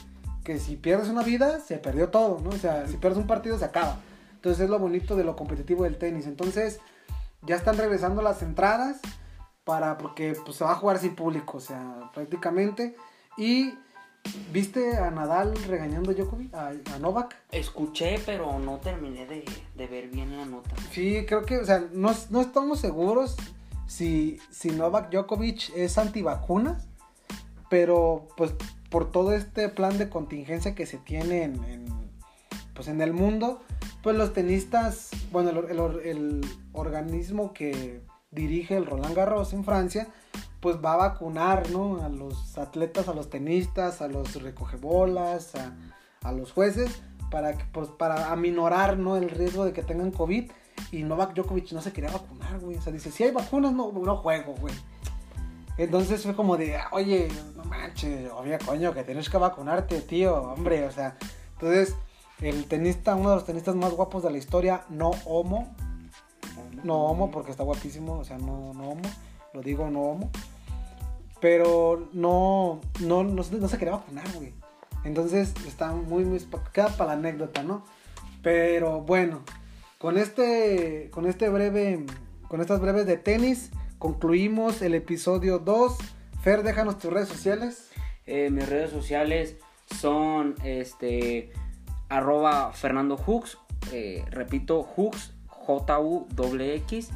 que si pierdes una vida, se perdió todo, ¿no? O sea, si pierdes un partido, se acaba. Entonces es lo bonito de lo competitivo del tenis. Entonces, ya están regresando las entradas para, porque pues, se va a jugar sin público, o sea, prácticamente. Y ¿Viste a Nadal regañando a Djokovic, a, a Novak? Escuché, pero no terminé de, de ver bien la nota. Sí, creo que, o sea, no, no estamos seguros si, si Novak Djokovic es antivacunas, pero pues por todo este plan de contingencia que se tiene en, pues, en el mundo, pues los tenistas, bueno, el, organismo que dirige el Roland Garros en Francia, pues va a vacunar, ¿no? A los atletas, a los tenistas, a los recogebolas, a, a los jueces, para, pues, para aminorar, ¿no? El riesgo de que tengan COVID. Y Novak Djokovic no se quería vacunar, güey. O sea, dice, si hay vacunas, no, no juego, güey. Entonces fue como de, oye, no manches, obvio, coño, que tienes que vacunarte, tío, hombre. O sea, entonces, el tenista, uno de los tenistas más guapos de la historia, no homo. No homo, porque está guapísimo, o sea, no, no homo. Lo digo, no homo. Pero no, no, no, no se quería vacunar, güey. Entonces está muy, muy, queda para la anécdota, ¿no? Pero bueno, con este, con este breve, con estas breves de tenis, concluimos el episodio 2. Fer, déjanos tus redes sociales. Eh, mis redes sociales son, este, arroba Fernando eh, repito, Hooks, J-U-X.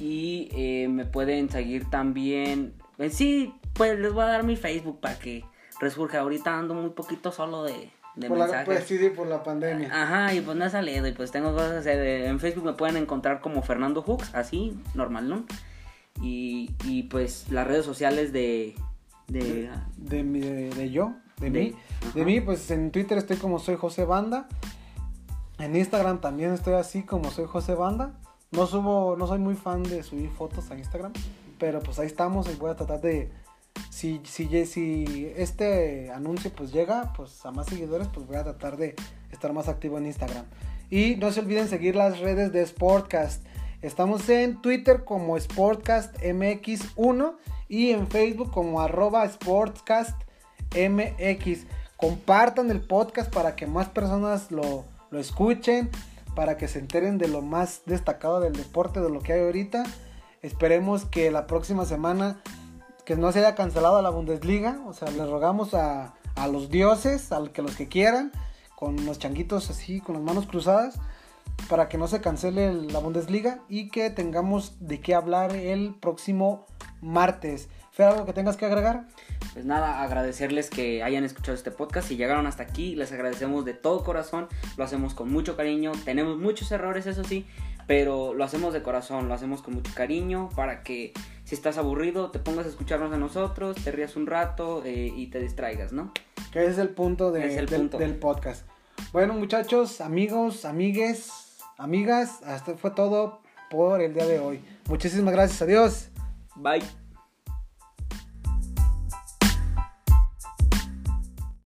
Y eh, me pueden seguir también. Sí, pues les voy a dar mi Facebook para que resurja. Ahorita ando muy poquito solo de, de por la, mensajes. pues sí, sí, por la pandemia. Ajá, y pues no he salido y pues tengo cosas que hacer. En Facebook me pueden encontrar como Fernando Hooks, así, normal, ¿no? Y, y pues las redes sociales de... de De, de, de yo, de, mí. De mí, pues en Twitter estoy como soy José Banda. En Instagram también estoy así como soy José Banda. No subo, no soy muy fan de subir fotos a Instagram. Pero pues ahí estamos y voy a tratar de. Si, si, este anuncio pues llega pues a más seguidores, pues voy a tratar de estar más activo en Instagram. Y no se olviden seguir las redes de Sportcast. Estamos en Twitter como Sportcast MX1 y en Facebook como arroba Sportcast MX. Compartan el podcast para que más personas lo, lo escuchen, para que se enteren de lo más destacado del deporte, de lo que hay ahorita. Esperemos que la próxima semana que no se haya cancelado la Bundesliga. O sea, les rogamos a, a los dioses, a que los que quieran, con los changuitos así, con las manos cruzadas, para que no se cancele la Bundesliga y que tengamos de qué hablar el próximo martes. Fer, ¿algo que tengas que agregar? Pues nada, agradecerles que hayan escuchado este podcast. Si llegaron hasta aquí, les agradecemos de todo corazón. Lo hacemos con mucho cariño. Tenemos muchos errores, eso sí, pero lo hacemos de corazón, lo hacemos con mucho cariño para que si estás aburrido te pongas a escucharnos a nosotros, te rías un rato eh, y te distraigas, ¿no? Que ese es el punto, de- Es el del, punto. del podcast. Bueno, muchachos, amigos, amigues, amigas, hasta fue todo por el día de hoy. Muchísimas gracias, adiós. Bye.